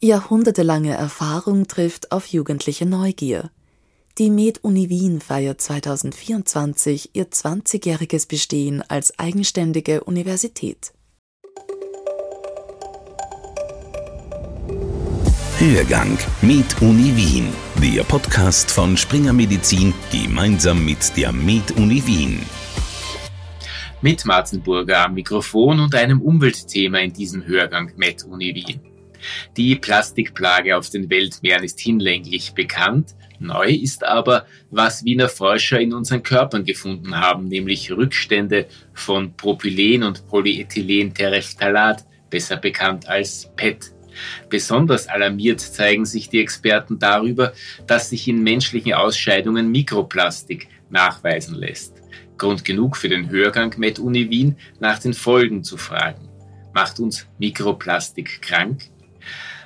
Jahrhundertelange Erfahrung trifft auf jugendliche Neugier. Die Med-Uni Wien feiert 2024 ihr 20-jähriges Bestehen als eigenständige Universität. Hörgang Med Uni Wien, der Podcast von Springer Medizin gemeinsam mit der Med Uni Wien. Mit Marzenburger am Mikrofon und einem Umweltthema in diesem Hörgang Med Uni Wien. Die Plastikplage auf den Weltmeeren ist hinlänglich bekannt. Neu ist aber, was Wiener Forscher in unseren Körpern gefunden haben, nämlich Rückstände von Propylen und Polyethylentereftalat, besser bekannt als PET. Besonders alarmiert zeigen sich die Experten darüber, dass sich in menschlichen Ausscheidungen Mikroplastik nachweisen lässt. Grund genug für den Hörgang Med Uni Wien nach den Folgen zu fragen. Macht uns Mikroplastik krank?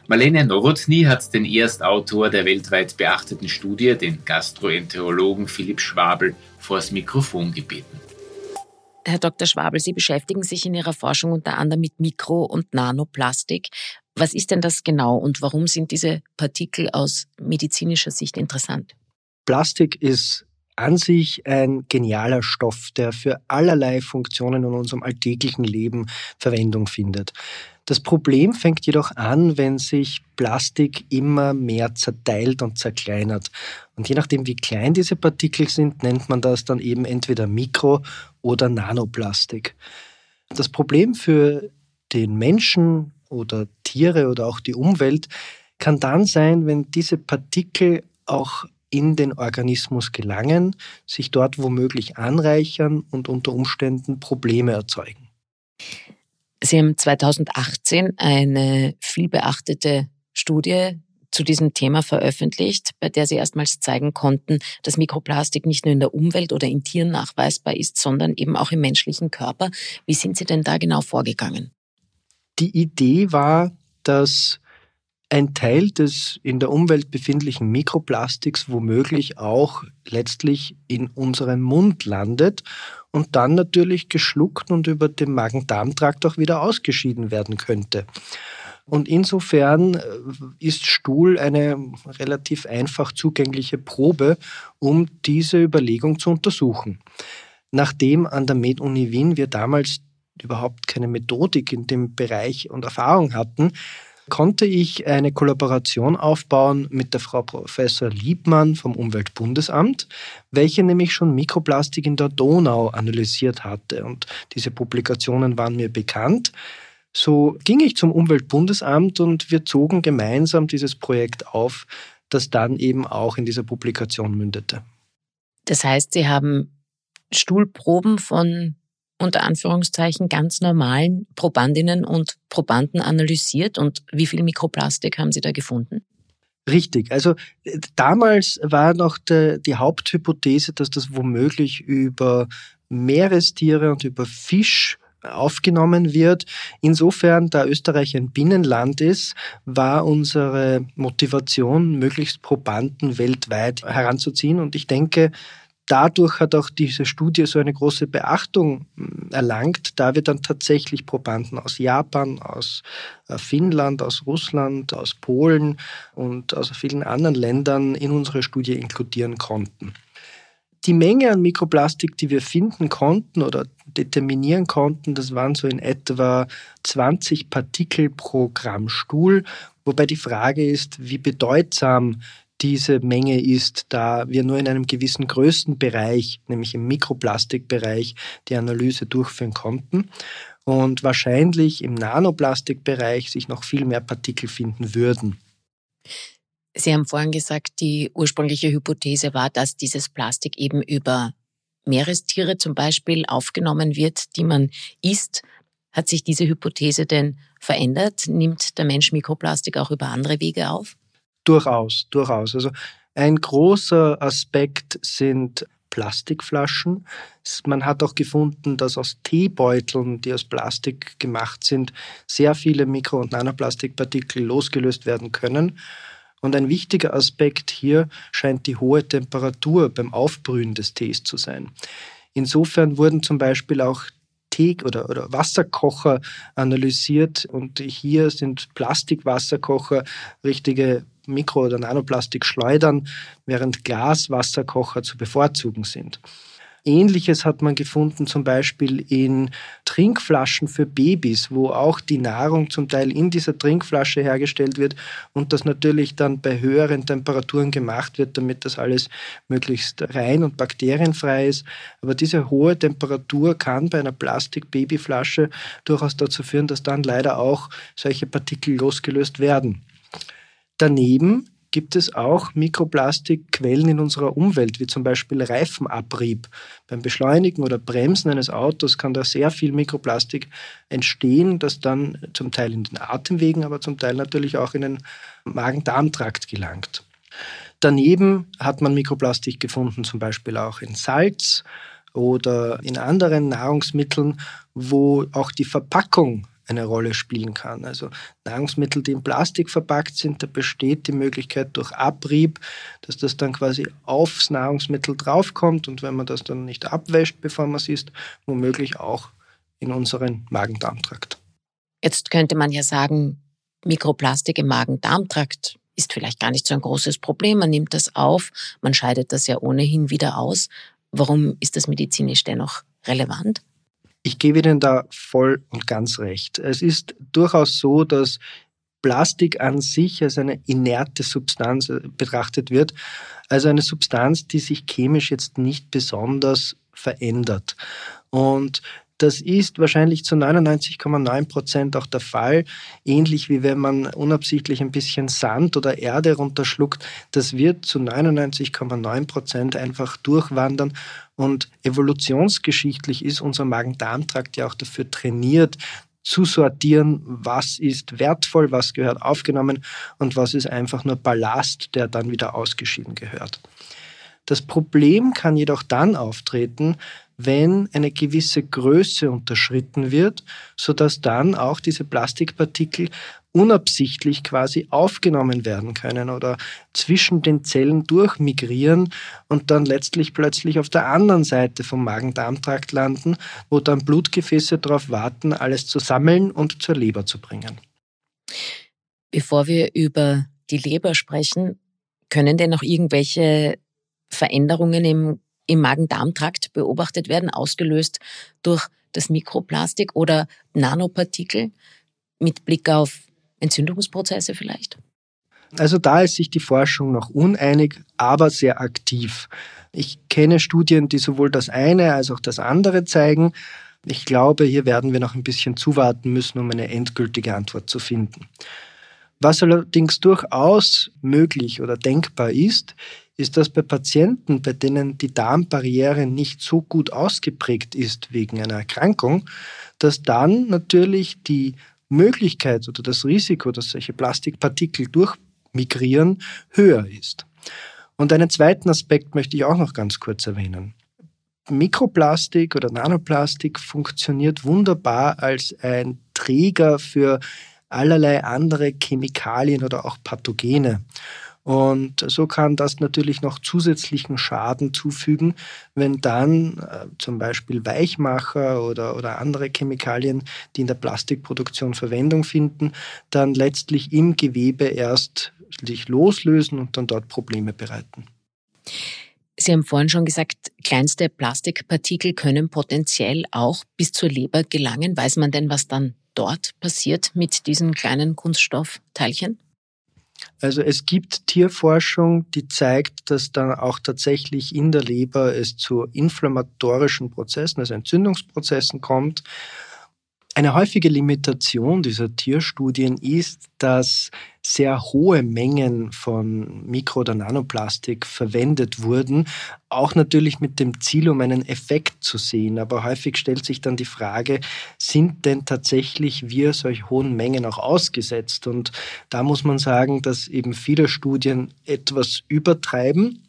Marlene Nowotny hat den Erstautor der weltweit beachteten Studie, den Gastroenterologen Philipp Schwabel, vors Mikrofon gebeten. Herr Dr. Schwabel, Sie beschäftigen sich in Ihrer Forschung unter anderem mit Mikro- und Nanoplastik. Was ist denn das genau und warum sind diese Partikel aus medizinischer Sicht interessant? Plastik ist an sich ein genialer Stoff, der für allerlei Funktionen in unserem alltäglichen Leben Verwendung findet. Das Problem fängt jedoch an, wenn sich Plastik immer mehr zerteilt und zerkleinert. Und je nachdem, wie klein diese Partikel sind, nennt man das dann eben entweder Mikro- oder Nanoplastik. Das Problem für den Menschen oder Tiere oder auch die Umwelt kann dann sein, wenn diese Partikel auch in den Organismus gelangen, sich dort womöglich anreichern und unter Umständen Probleme erzeugen. Sie haben 2018 eine vielbeachtete Studie zu diesem Thema veröffentlicht, bei der Sie erstmals zeigen konnten, dass Mikroplastik nicht nur in der Umwelt oder in Tieren nachweisbar ist, sondern eben auch im menschlichen Körper. Wie sind Sie denn da genau vorgegangen? Die Idee war, dass ein Teil des in der Umwelt befindlichen Mikroplastiks womöglich auch letztlich in unserem Mund landet und dann natürlich geschluckt und über den Magen-Darm-Trakt auch wieder ausgeschieden werden könnte. Und insofern äh, ist Stuhl eine relativ einfach zugängliche Probe, um diese Überlegung zu untersuchen. Nachdem an der Med-Uni Wien wir damals überhaupt keine Methodik in dem Bereich und Erfahrung hatten, konnte ich eine Kollaboration aufbauen mit der Frau Professor Liebmann vom Umweltbundesamt, welche nämlich schon Mikroplastik in der Donau analysiert hatte. Und diese Publikationen waren mir bekannt. So ging ich zum Umweltbundesamt und wir zogen gemeinsam dieses Projekt auf, das dann eben auch in dieser Publikation mündete. Das heißt, Sie haben Stuhlproben von unter Anführungszeichen ganz normalen Probandinnen und Probanden analysiert und wie viel Mikroplastik haben Sie da gefunden? Richtig. Also äh, damals war noch de, die Haupthypothese, dass das womöglich über Meerestiere und über Fisch aufgenommen wird. Insofern, da Österreich ein Binnenland ist, war unsere Motivation, möglichst Probanden weltweit heranzuziehen. Und ich denke, dadurch hat auch diese Studie so eine große Beachtung hm, erlangt, da wir dann tatsächlich Probanden aus Japan, aus äh, Finnland, aus Russland, aus Polen und aus vielen anderen Ländern in unsere Studie inkludieren konnten. Die Menge an Mikroplastik, die wir finden konnten oder determinieren konnten, das waren so in etwa 20 Partikel pro Gramm Stuhl, wobei die Frage ist, wie bedeutsam diese Menge ist, da wir nur in einem gewissen Größenbereich, nämlich im Mikroplastikbereich, die Analyse durchführen konnten und wahrscheinlich im Nanoplastikbereich sich noch viel mehr Partikel finden würden. Sie haben vorhin gesagt, die ursprüngliche Hypothese war, dass dieses Plastik eben über Meerestiere zum Beispiel aufgenommen wird, die man isst. Hat sich diese Hypothese denn verändert? Nimmt der Mensch Mikroplastik auch über andere Wege auf? Durchaus, durchaus. Also ein großer Aspekt sind Plastikflaschen. Man hat auch gefunden, dass aus Teebeuteln, die aus Plastik gemacht sind, sehr viele Mikro- und Nanoplastikpartikel losgelöst werden können. Und ein wichtiger Aspekt hier scheint die hohe Temperatur beim Aufbrühen des Tees zu sein. Insofern wurden zum Beispiel auch Tee oder, oder Wasserkocher analysiert und hier sind Plastikwasserkocher richtige Mikro- oder Nanoplastikschleudern, während Glaswasserkocher zu bevorzugen sind. Ähnliches hat man gefunden zum Beispiel in Trinkflaschen für Babys, wo auch die Nahrung zum Teil in dieser Trinkflasche hergestellt wird und das natürlich dann bei höheren Temperaturen gemacht wird, damit das alles möglichst rein und bakterienfrei ist. Aber diese hohe Temperatur kann bei einer Plastik-Babyflasche durchaus dazu führen, dass dann leider auch solche Partikel losgelöst werden. Daneben gibt es auch Mikroplastikquellen in unserer Umwelt, wie zum Beispiel Reifenabrieb. Beim Beschleunigen oder Bremsen eines Autos kann da sehr viel Mikroplastik entstehen, das dann zum Teil in den Atemwegen, aber zum Teil natürlich auch in den Magen-Darm-Trakt gelangt. Daneben hat man Mikroplastik gefunden, zum Beispiel auch in Salz oder in anderen Nahrungsmitteln, wo auch die Verpackung eine Rolle spielen kann. Also Nahrungsmittel, die in Plastik verpackt sind, da besteht die Möglichkeit durch Abrieb, dass das dann quasi aufs Nahrungsmittel draufkommt und wenn man das dann nicht abwäscht, bevor man es isst, womöglich auch in unseren Magen-Darm-Trakt. Jetzt könnte man ja sagen, Mikroplastik im Magen-Darm-Trakt ist vielleicht gar nicht so ein großes Problem. Man nimmt das auf, man scheidet das ja ohnehin wieder aus. Warum ist das medizinisch dennoch relevant? Ich gebe Ihnen da voll und ganz recht. Es ist durchaus so, dass Plastik an sich als eine inerte Substanz äh, betrachtet wird, also eine Substanz, die sich chemisch jetzt nicht besonders verändert. Und das ist wahrscheinlich zu 99,9 Prozent auch der Fall. Ähnlich wie wenn man unabsichtlich ein bisschen Sand oder Erde runterschluckt. Das wird zu 99,9 Prozent einfach durchwandern. Und evolutionsgeschichtlich ist unser Magen-Darm-Trakt ja auch dafür trainiert, zu sortieren, was ist wertvoll, was gehört aufgenommen und was ist einfach nur Ballast, der dann wieder ausgeschieden gehört. Das Problem kann jedoch dann auftreten, wenn eine gewisse Größe unterschritten wird, sodass dann auch diese Plastikpartikel unabsichtlich quasi aufgenommen werden können oder zwischen den Zellen durchmigrieren und dann letztlich plötzlich auf der anderen Seite vom Magen-Darm-Trakt landen, wo dann Blutgefäße darauf warten, alles zu sammeln und zur Leber zu bringen. Bevor wir über die Leber sprechen, können denn noch irgendwelche Veränderungen im im Magen-Darm-Trakt beobachtet werden, ausgelöst durch das Mikroplastik oder Nanopartikel mit Blick auf Entzündungsprozesse vielleicht? Also da ist sich die Forschung noch uneinig, aber sehr aktiv. Ich kenne Studien, die sowohl das eine als auch das andere zeigen. Ich glaube, hier werden wir noch ein bisschen zuwarten müssen, um eine endgültige Antwort zu finden. Was allerdings durchaus möglich oder denkbar ist, ist, dass bei Patienten, bei denen die Darmbarriere nicht so gut ausgeprägt ist wegen einer Erkrankung, dass dann natürlich die Möglichkeit oder das Risiko, dass solche Plastikpartikel durchmigrieren, höher ist. Und einen zweiten Aspekt möchte ich auch noch ganz kurz erwähnen. Mikroplastik oder Nanoplastik funktioniert wunderbar als ein Träger für allerlei andere Chemikalien oder auch Pathogene. Und so kann das natürlich noch zusätzlichen Schaden zufügen, wenn dann äh, zum Beispiel Weichmacher oder, oder andere Chemikalien, die in der Plastikproduktion Verwendung finden, dann letztlich im Gewebe erst sich loslösen und dann dort Probleme bereiten. Sie haben vorhin schon gesagt, kleinste Plastikpartikel können potenziell auch bis zur Leber gelangen. Weiß man denn, was dann dort passiert mit diesen kleinen Kunststoffteilchen? Also es gibt Tierforschung, die zeigt, dass dann auch tatsächlich in der Leber es zu inflammatorischen Prozessen, also Entzündungsprozessen kommt. Eine häufige Limitation dieser Tierstudien ist, dass sehr hohe Mengen von Mikro- oder Nanoplastik verwendet wurden, auch natürlich mit dem Ziel, um einen Effekt zu sehen. Aber häufig stellt sich dann die Frage, sind denn tatsächlich wir solch hohen Mengen auch ausgesetzt? Und da muss man sagen, dass eben viele Studien etwas übertreiben.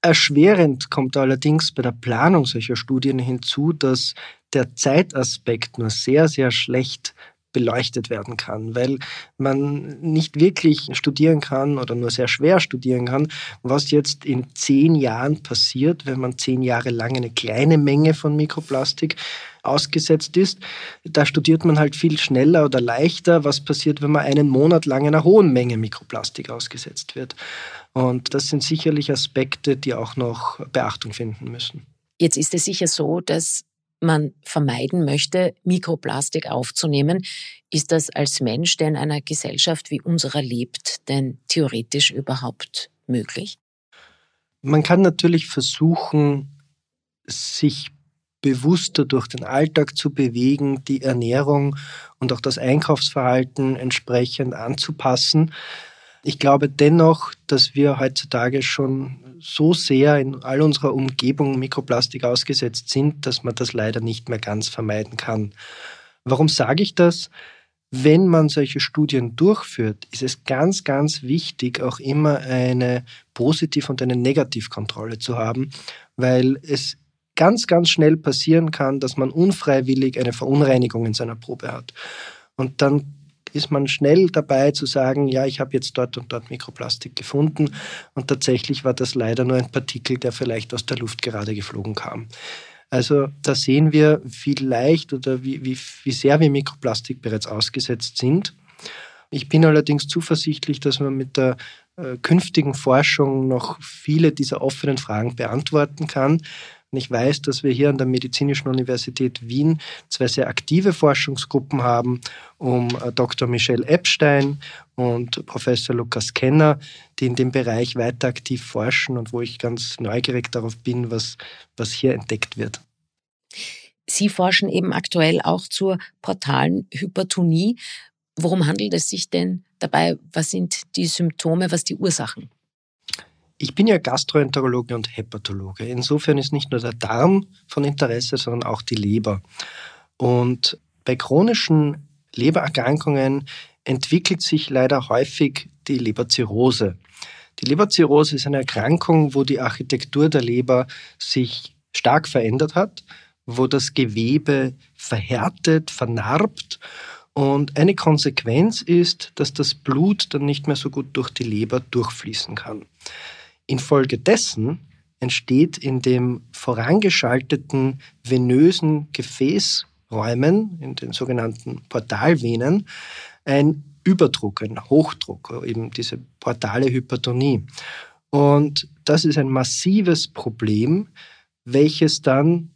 Erschwerend kommt allerdings bei der Planung solcher Studien hinzu, dass der Zeitaspekt nur sehr, sehr schlecht beleuchtet werden kann, weil man nicht wirklich studieren kann oder nur sehr schwer studieren kann, was jetzt in zehn Jahren passiert, wenn man zehn Jahre lang eine kleine Menge von Mikroplastik ausgesetzt ist. Da studiert man halt viel schneller oder leichter, was passiert, wenn man einen Monat lang einer hohen Menge Mikroplastik ausgesetzt wird. Und das sind sicherlich Aspekte, die auch noch Beachtung finden müssen. Jetzt ist es sicher so, dass man vermeiden möchte, Mikroplastik aufzunehmen. Ist das als Mensch, der in einer Gesellschaft wie unserer lebt, denn theoretisch überhaupt möglich? Man kann natürlich versuchen, sich bewusster durch den Alltag zu bewegen, die Ernährung und auch das Einkaufsverhalten entsprechend anzupassen. Ich glaube dennoch, dass wir heutzutage schon so sehr in all unserer Umgebung Mikroplastik ausgesetzt sind, dass man das leider nicht mehr ganz vermeiden kann. Warum sage ich das? Wenn man solche Studien durchführt, ist es ganz, ganz wichtig, auch immer eine Positiv- und eine Negativkontrolle zu haben, weil es ganz, ganz schnell passieren kann, dass man unfreiwillig eine Verunreinigung in seiner Probe hat. Und dann ist man schnell dabei zu sagen, ja, ich habe jetzt dort und dort Mikroplastik gefunden und tatsächlich war das leider nur ein Partikel, der vielleicht aus der Luft gerade geflogen kam. Also da sehen wir, wie leicht oder wie, wie, wie sehr wir Mikroplastik bereits ausgesetzt sind. Ich bin allerdings zuversichtlich, dass man mit der äh, künftigen Forschung noch viele dieser offenen Fragen beantworten kann. Und ich weiß, dass wir hier an der Medizinischen Universität Wien zwei sehr aktive Forschungsgruppen haben, um äh, Dr. Michelle Epstein und Professor Lukas Kenner, die in dem Bereich weiter aktiv forschen und wo ich ganz neugierig darauf bin, was, was hier entdeckt wird. Sie forschen eben aktuell auch zur portalen Hypertonie. Worum handelt es sich denn dabei? Was sind die Symptome, was die Ursachen? Ich bin ja Gastroenterologe und Hepatologe. Insofern ist nicht nur der Darm von Interesse, sondern auch die Leber. Und bei chronischen Lebererkrankungen entwickelt sich leider häufig die Leberzirrhose. Die Leberzirrhose ist eine Erkrankung, wo die Architektur der Leber sich stark verändert hat, wo das Gewebe verhärtet, vernarbt und eine Konsequenz ist, dass das Blut dann nicht mehr so gut durch die Leber durchfließen kann. Infolgedessen entsteht in dem vorangeschalteten venösen Gefäßräumen, in den sogenannten Portalvenen, ein Überdruck, ein Hochdruck, eben diese portale Hypertonie. Und das ist ein massives Problem, welches dann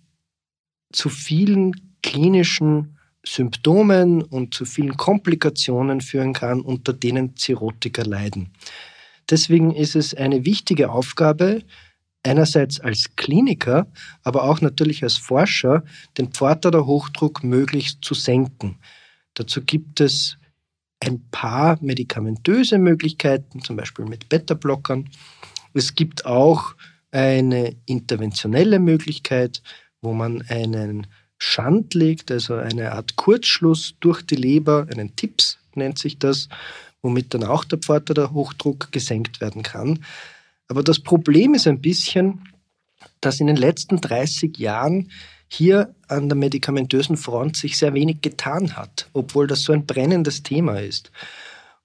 zu vielen klinischen Symptomen und zu vielen Komplikationen führen kann, unter denen Zirrhotiker leiden. Deswegen ist es eine wichtige Aufgabe, einerseits als Kliniker, aber auch natürlich als Forscher, den Pfortader-Hochdruck möglichst zu senken. Dazu gibt es ein paar medikamentöse Möglichkeiten, zum Beispiel mit Beta-Blockern. Es gibt auch eine interventionelle Möglichkeit, wo man einen Schand legt, also eine Art Kurzschluss durch die Leber, einen TIPS nennt sich das, womit dann auch der Pforter der Hochdruck gesenkt werden kann. Aber das Problem ist ein bisschen, dass in den letzten 30 Jahren hier an der medikamentösen Front sich sehr wenig getan hat, obwohl das so ein brennendes Thema ist.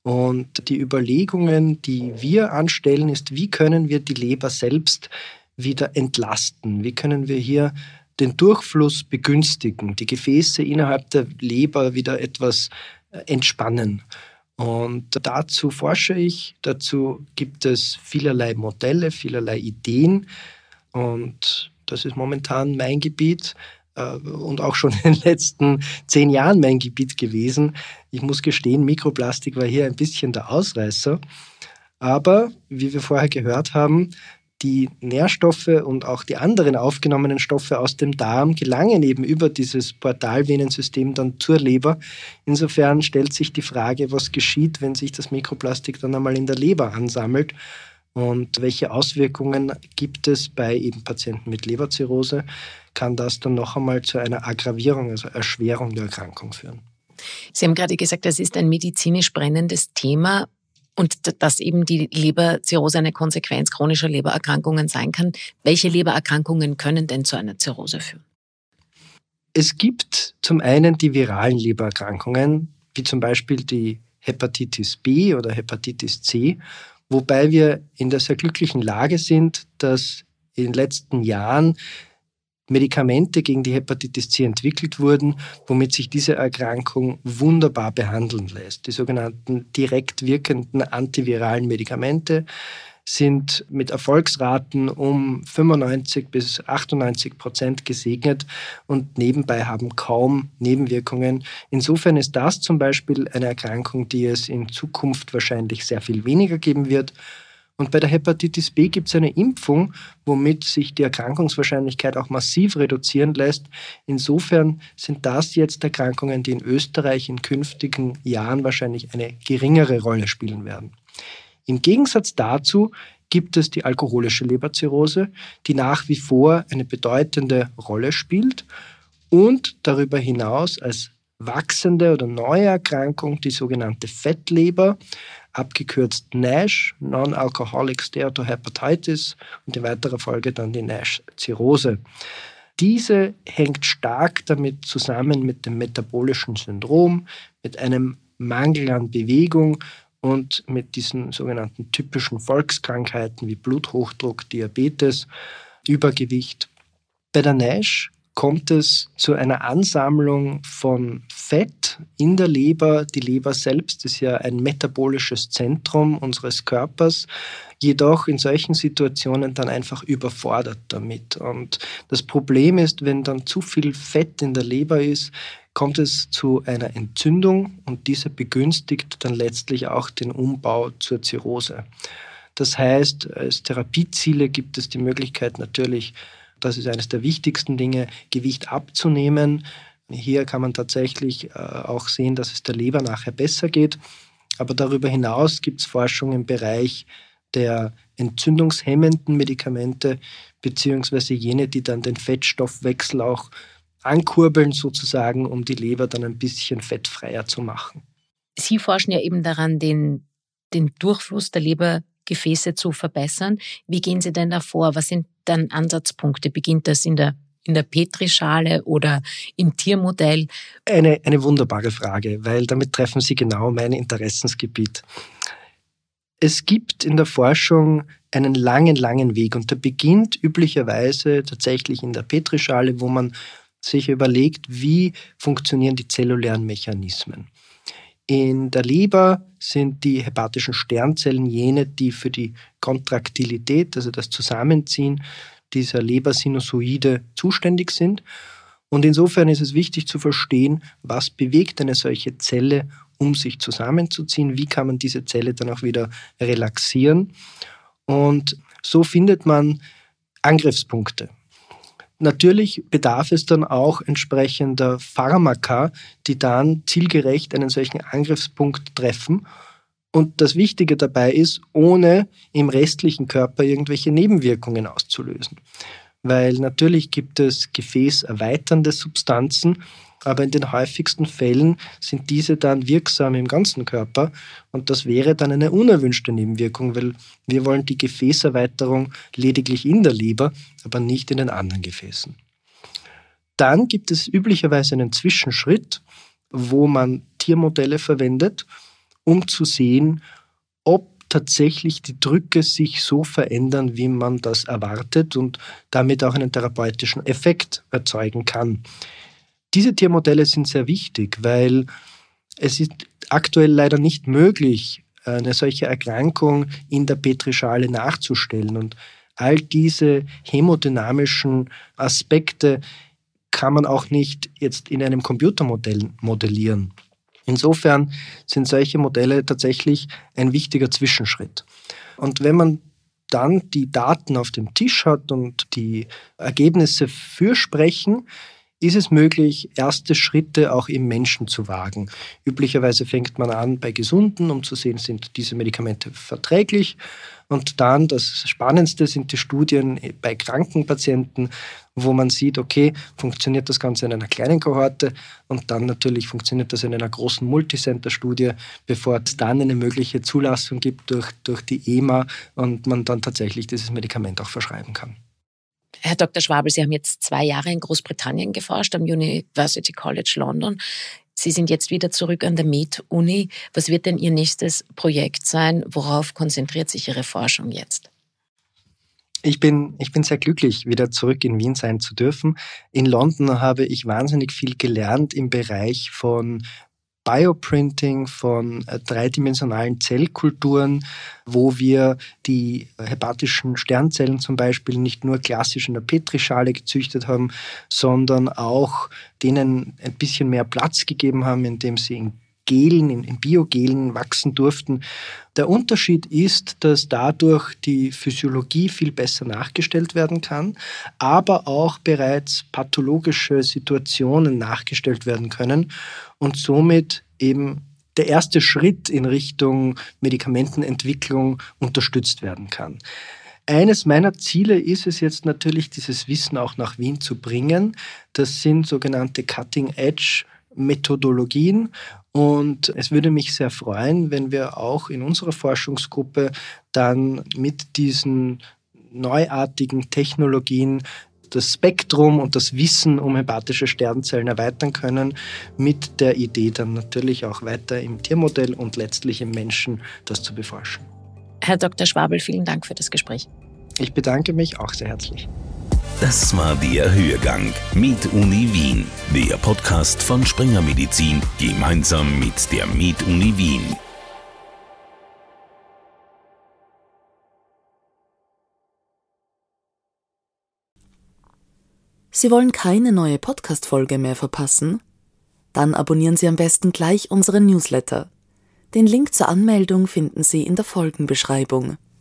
Und die Überlegungen, die wir anstellen, ist, wie können wir die Leber selbst wieder entlasten? Wie können wir hier den Durchfluss begünstigen, die Gefäße innerhalb der Leber wieder etwas äh, entspannen? Und dazu forsche ich, dazu gibt es vielerlei Modelle, vielerlei Ideen und das ist momentan mein Gebiet äh, und auch schon in den letzten zehn Jahren mein Gebiet gewesen. Ich muss gestehen, Mikroplastik war hier ein bisschen der Ausreißer. Aber wie wir vorher gehört haben, die Nährstoffe und auch die anderen aufgenommenen Stoffe aus dem Darm gelangen eben über dieses Portalvenensystem dann zur Leber. Insofern stellt sich die Frage, was geschieht, wenn sich das Mikroplastik dann einmal in der Leber ansammelt und welche Auswirkungen gibt es bei eben Patienten mit Leberzirrhose? Kann das dann noch einmal zu einer Aggravierung, also Erschwerung der Erkrankung führen? Sie haben gerade gesagt, das ist ein medizinisch brennendes Thema und dass eben die Leberzirrhose eine Konsequenz chronischer Lebererkrankungen sein kann. Welche Lebererkrankungen können denn zu einer Zirrhose führen? Es gibt zum einen die viralen Lebererkrankungen, wie zum Beispiel die Hepatitis B oder Hepatitis C, wobei wir in der sehr glücklichen Lage sind, dass in den letzten Jahren Medikamente gegen die Hepatitis C entwickelt wurden, womit sich diese Erkrankung wunderbar behandeln lässt. Die sogenannten direkt wirkenden antiviralen Medikamente sind mit Erfolgsraten um 95 bis 98 Prozent gesegnet und nebenbei haben kaum Nebenwirkungen. Insofern ist das zum Beispiel eine Erkrankung, die es in Zukunft wahrscheinlich sehr viel weniger geben wird. Und bei der Hepatitis B gibt es eine Impfung, womit sich die Erkrankungswahrscheinlichkeit auch massiv reduzieren lässt. Insofern sind das jetzt Erkrankungen, die in Österreich in künftigen Jahren wahrscheinlich eine geringere Rolle spielen werden. Im Gegensatz dazu gibt es die alkoholische Leberzirrhose, die nach wie vor eine bedeutende Rolle spielt und darüber hinaus als wachsende oder neue Erkrankung die sogenannte Fettleber, abgekürzt NASH, Non-Alcoholic Steatohepatitis und in weiterer Folge dann die NASH-Zirrhose. Diese hängt stark damit zusammen mit dem metabolischen Syndrom, mit einem Mangel an Bewegung und mit diesen sogenannten typischen Volkskrankheiten wie Bluthochdruck, Diabetes, Übergewicht. Bei der NASH kommt es zu einer Ansammlung von Fett in der Leber. Die Leber selbst ist ja ein metabolisches Zentrum unseres Körpers, jedoch in solchen Situationen dann einfach überfordert damit. Und das Problem ist, wenn dann zu viel Fett in der Leber ist, kommt es zu einer Entzündung und diese begünstigt dann letztlich auch den Umbau zur Zirrhose. Das heißt, als Therapieziele gibt es die Möglichkeit natürlich, das ist eines der wichtigsten Dinge, Gewicht abzunehmen. Hier kann man tatsächlich äh, auch sehen, dass es der Leber nachher besser geht. Aber darüber hinaus gibt es Forschung im Bereich der entzündungshemmenden Medikamente, beziehungsweise jene, die dann den Fettstoffwechsel auch ankurbeln, sozusagen, um die Leber dann ein bisschen fettfreier zu machen. Sie forschen ja eben daran, den, den Durchfluss der Lebergefäße zu verbessern. Wie gehen Sie denn da vor? Was sind dann Ansatzpunkte? Beginnt das in der in der Petrischale oder im Tiermodell? Eine, eine wunderbare Frage, weil damit treffen Sie genau mein Interessensgebiet. Es gibt in der Forschung einen langen, langen Weg und der beginnt üblicherweise tatsächlich in der Petrischale, wo man sich überlegt, wie funktionieren die zellulären Mechanismen. In der Leber sind die hepatischen Sternzellen jene, die für die Kontraktilität, also das Zusammenziehen dieser Lebersinusoide zuständig sind. Und insofern ist es wichtig zu verstehen, was bewegt eine solche Zelle, um sich zusammenzuziehen, wie kann man diese Zelle dann auch wieder relaxieren. Und so findet man Angriffspunkte. Natürlich bedarf es dann auch entsprechender Pharmaka, die dann zielgerecht einen solchen Angriffspunkt treffen. Und das Wichtige dabei ist, ohne im restlichen Körper irgendwelche Nebenwirkungen auszulösen. Weil natürlich gibt es gefäßerweiternde Substanzen, aber in den häufigsten Fällen sind diese dann wirksam im ganzen Körper und das wäre dann eine unerwünschte Nebenwirkung, weil wir wollen die Gefäßerweiterung lediglich in der Leber, aber nicht in den anderen Gefäßen. Dann gibt es üblicherweise einen Zwischenschritt, wo man Tiermodelle verwendet, um zu sehen, ob tatsächlich die Drücke sich so verändern, wie man das erwartet und damit auch einen therapeutischen Effekt erzeugen kann. Diese Tiermodelle sind sehr wichtig, weil es ist aktuell leider nicht möglich, eine solche Erkrankung in der Petrischale nachzustellen. Und all diese hämodynamischen Aspekte kann man auch nicht jetzt in einem Computermodell modellieren. Insofern sind solche Modelle tatsächlich ein wichtiger Zwischenschritt. Und wenn man dann die Daten auf dem Tisch hat und die Ergebnisse fürsprechen, ist es möglich, erste Schritte auch im Menschen zu wagen. Üblicherweise fängt man an bei Gesunden, um zu sehen, sind diese Medikamente verträglich. Und dann, das Spannendste sind die Studien bei kranken Patienten, wo man sieht, okay, funktioniert das Ganze in einer kleinen Kohorte und dann natürlich funktioniert das in einer großen Multicenter-Studie, bevor es dann eine mögliche Zulassung gibt durch, durch die EMA und man dann tatsächlich dieses Medikament auch verschreiben kann. Herr Dr. Schwabel, Sie haben jetzt zwei Jahre in Großbritannien geforscht, am University College London. Sie sind jetzt wieder zurück an der Med-Uni. Was wird denn Ihr nächstes Projekt sein? Worauf konzentriert sich Ihre Forschung jetzt? Ich bin, ich bin sehr glücklich, wieder zurück in Wien sein zu dürfen. In London habe ich wahnsinnig viel gelernt im Bereich von Bioprinting, von äh, dreidimensionalen Zellkulturen, wo wir die hepatischen Sternzellen zum Beispiel nicht nur klassisch in der Petrischale gezüchtet haben, sondern auch denen ein bisschen mehr Platz gegeben haben, indem sie in Gelen, in, in Biogelen wachsen durften. Der Unterschied ist, dass dadurch die Physiologie viel besser nachgestellt werden kann, aber auch bereits pathologische Situationen nachgestellt werden können und somit eben der erste Schritt in Richtung Medikamentenentwicklung unterstützt werden kann. Eines meiner Ziele ist es jetzt natürlich, dieses Wissen auch nach Wien zu bringen. Das sind sogenannte Cutting-Edge Methodologien. Und es würde mich sehr freuen, wenn wir auch in unserer Forschungsgruppe dann mit diesen neuartigen Technologien das Spektrum und das Wissen um hepatische Sternzellen erweitern können, mit der Idee dann natürlich auch weiter im Tiermodell und letztlich im Menschen das zu beforschen. Herr Dr. Schwabel, vielen Dank für das Gespräch. Ich bedanke mich auch sehr herzlich. Das war der Hörgang mit Uni Wien, der Podcast von Springer Medizin gemeinsam mit der Med Uni Wien. Sie wollen keine neue Podcast-Folge mehr verpassen? Dann abonnieren Sie am besten gleich unseren Newsletter. Den Link zur Anmeldung finden Sie in der Folgenbeschreibung.